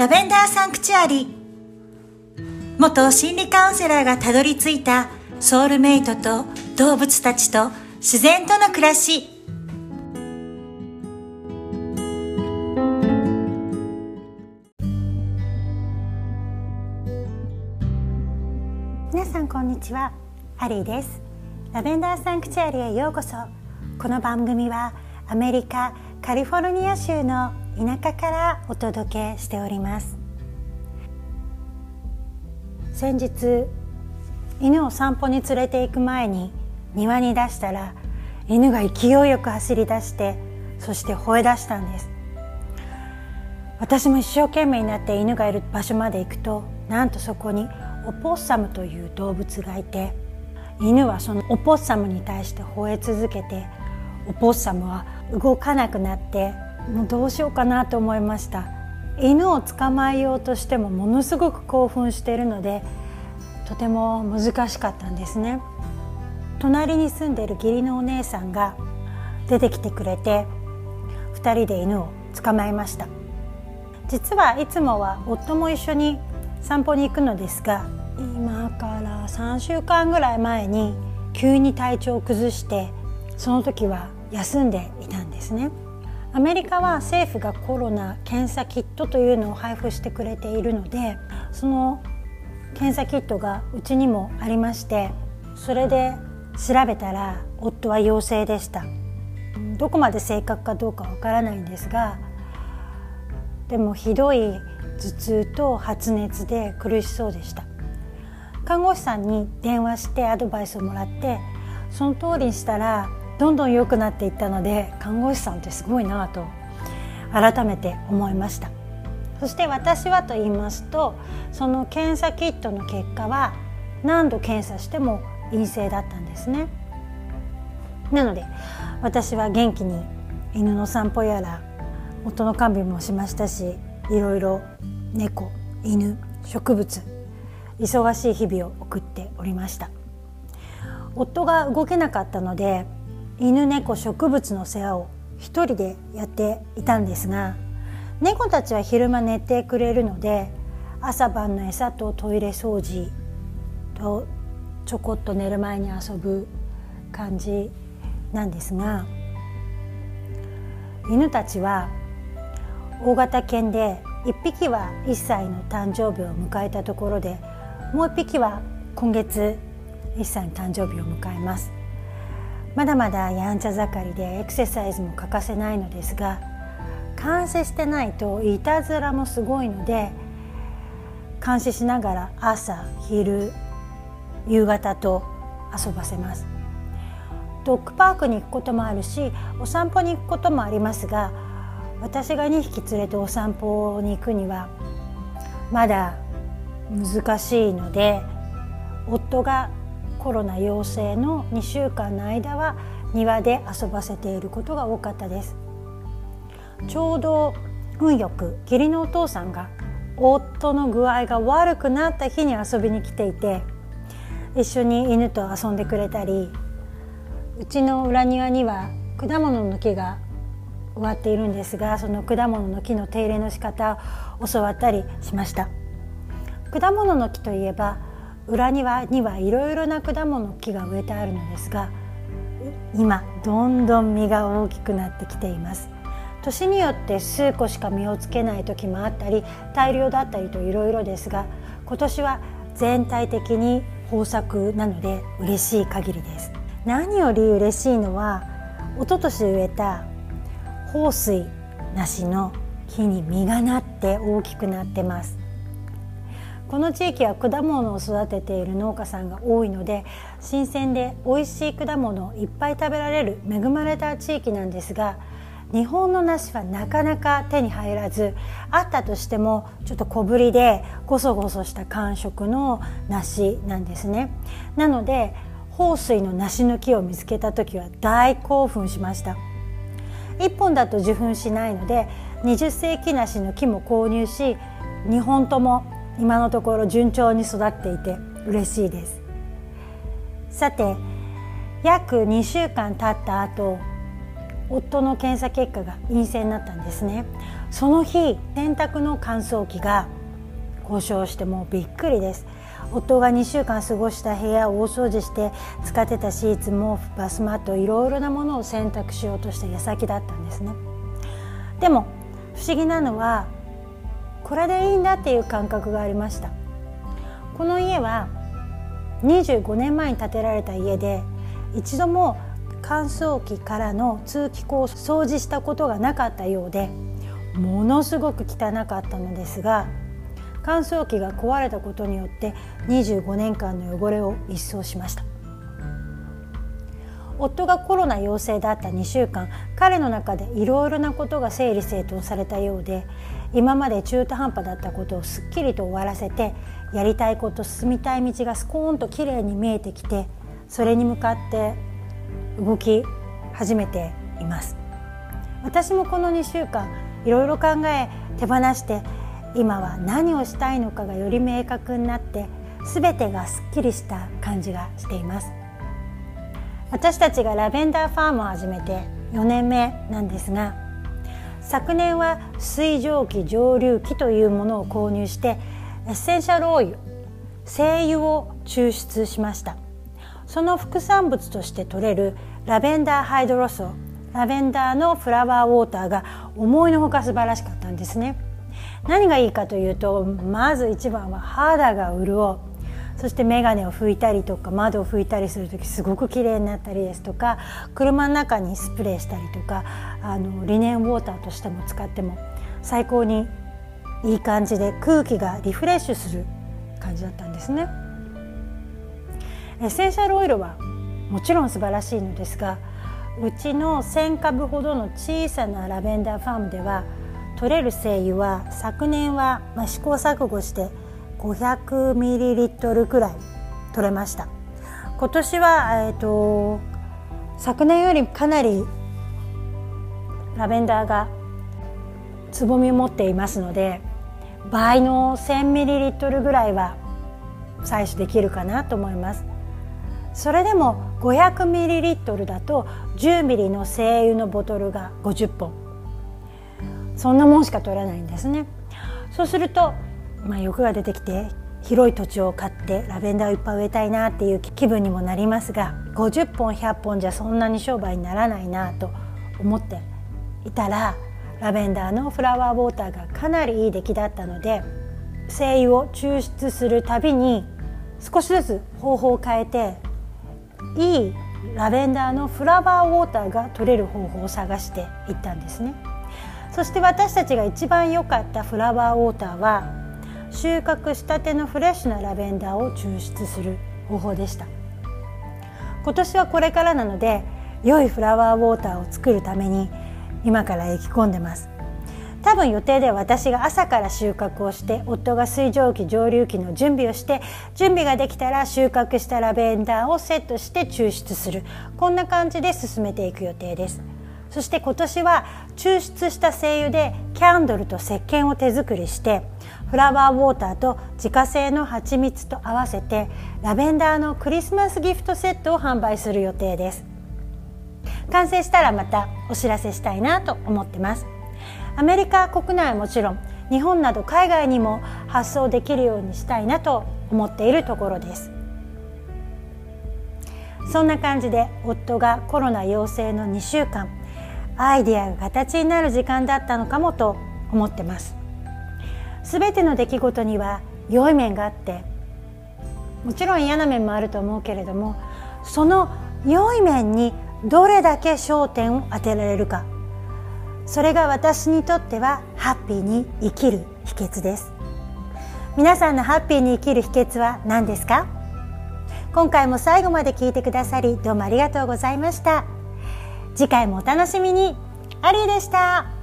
ラベンダーサンクチュアリ元心理カウンセラーがたどり着いたソウルメイトと動物たちと自然との暮らし。皆さんこんにちは。アリーです。ラベンダーサンクチュアリへようこそ。この番組はアメリカカリフォルニア州の田舎からお届けしております。先日犬を散歩に連れて行く前に庭に出したら犬が勢いよく走り出してそして吠え出したんです。私も一生懸命になって犬がいる場所まで行くとなんとそこにオポッサムという動物がいて犬はそのオポッサムに対して吠え続けてオポッサムは動かなくなってもうどうしようかなと思いました。犬を捕まえようとしてもものすごく興奮しているのでとても難しかったんですね。隣に住んでいる義理のお姉さんが出てきてくれて2人で犬を捕まえました。実はいつもは夫も一緒に散歩に行くのですが今から3週間ぐらい前に急に体調を崩してその時は休んでいたんですね。アメリカは政府がコロナ検査キットというのを配布してくれているのでその検査キットがうちにもありましてそれで調べたら夫は陽性でした。どこまで正確かどうかわからないんですがでもひどい頭痛と発熱で苦しそうでした。看護師さんに電話してアドバイスをもらってその通りにしたらどんどん良くなっていったので看護師さんってすごいなと改めて思いました。そして私はと言いますとその検査キットの結果は何度検査しても陰性だったんですね。なので私は元気に犬の散歩やら夫の看病もしましたしいろいろ猫犬植物忙しい日々を送っておりました。夫が動けなかったので犬猫植物の世話を一人でやっていたんですが猫たちは昼間寝てくれるので朝晩の餌とトイレ掃除とちょこっと寝る前に遊ぶ感じなんですが犬たちは大型犬で1匹は1歳の誕生日を迎えたところでもう1匹は今月1歳の誕生日を迎えます。まだまだやんちゃ盛りでエクササイズも欠かせないのですが監視してないといたずらもすごいので監視しながら朝昼夕方と遊ばせます。ドッグパークに行くこともあるしお散歩に行くこともありますが私が2匹連れてお散歩に行くにはまだ難しいので夫がコロナ陽性の2週間の間は庭で遊ばせていることが多かったです。ちょうど運よく義理のお父さんが夫の具合が悪くなった日に遊びに来ていて一緒に犬と遊んでくれたりうちの裏庭には果物の木が植わっているんですがその果物の木の手入れの仕方を教わったりしました。果物の木といえば裏庭にはいろいろな果物木が植えてあるのですが今どんどん実が大きくなってきています。年によって数個しか実をつけない時もあったり大量だったりといろいろですが今年は全体的に豊作なので嬉しい限りです。何より嬉しいのは一昨年植えた豊水梨の木に実がなって大きくなってます。この地域は果物を育てている農家さんが多いので新鮮で美味しい果物をいっぱい食べられる恵まれた地域なんですが日本の梨はなかなか手に入らずあったとしてもちょっと小ぶりでごそごそした感触の梨なんですね。なので豊水の梨の木を見つけた時は大興奮しました。1本だと受粉しないので20世紀梨の木も購入し2本とも今のところ順調に育っていて嬉しいです。さて約2週間経った後夫の検査結果が陰性になったんですね。その日洗濯の乾燥機が故障してもうびっくりです。夫が2週間過ごした部屋を大掃除して使ってたシーツもバスマットいろいろなものを洗濯しようとした矢先だったんですね。でも不思議なのはこれでいいんだっていう感覚がありました。この家は25年前に建てられた家で一度も乾燥機からの通気口を掃除したことがなかったようでものすごく汚かったのですが乾燥機が壊れたことによって25年間の汚れを一掃しました。夫がコロナ陽性だった2週間彼の中でいろいろなことが整理整頓されたようで今まで中途半端だったことをすっきりと終わらせてやりたいこと進みたい道がスコーンときれいに見えてきてそれに向かって動き始めています。私もこの2週間いろいろ考え手放して今は何をしたいのかがより明確になって全てがすっきりした感じがしています。私たちがラベンダーファームを始めて4年目なんですが昨年は水蒸気蒸留機というものを購入してエッセンシャルオイル精油を抽出しました。その副産物として取れるラベンダーハイドロソラベンダーのフラワーウォーターが思いのほか素晴らしかったんですね。何がいいかというとまず一番は肌が潤うそして眼鏡を拭いたりとか窓を拭いたりする時すごく綺麗になったりですとか車の中にスプレーしたりとかあのリネンウォーターとしても使っても最高にいい感じで空気がリフレッシュする感じだったんですね。エッセンシャルオイルはもちろん素晴らしいのですがうちの1,000株ほどの小さなラベンダーファームでは取れる精油は昨年は、ま、試行錯誤して500ミリリットルくらい取れました。今年は、えーと、昨年よりかなりラベンダーがつぼみを持っていますので倍の1000ミリリットルぐらいは採取できるかなと思います。それでも500ミリリットルだと10ミリの精油のボトルが50本。そんなもんしか取らないんですね。そうすると、まあ、欲が出てきて広い土地を買ってラベンダーをいっぱい植えたいなっていう気分にもなりますが50本100本じゃそんなに商売にならないなと思っていたらラベンダーのフラワーウォーターがかなりいい出来だったので精油を抽出するたびに少しずつ方法を変えていいラベンダーのフラワーウォーターが取れる方法を探していったんですね。そして私たちが一番良かったフラワーウォーターは収穫したてのフレッシュなラベンダーを抽出する方法でした。今年はこれからなので良いフラワーウォーターを作るために今から意気込んでます。多分予定では私が朝から収穫をして夫が水蒸気蒸留機の準備をして準備ができたら収穫したラベンダーをセットして抽出する。こんな感じで進めていく予定です。そして今年は抽出した精油でキャンドルと石鹸を手作りしてフラワーウォーターと自家製の蜂蜜と合わせてラベンダーのクリスマスギフトセットを販売する予定です。完成したらまたお知らせしたいなと思ってます。アメリカ国内はもちろん日本など海外にも発送できるようにしたいなと思っているところです。そんな感じで夫がコロナ陽性の2週間アイデアが形になる時間だったのかもと思ってます。全ての出来事には良い面があってもちろん嫌な面もあると思うけれどもその良い面にどれだけ焦点を当てられるかそれが私にとってはハッピーに生きる秘訣です。皆さんのハッピーに生きる秘訣は何ですか？今回も最後まで聞いてくださりどうもありがとうございました。次回もお楽しみに。アリーでした。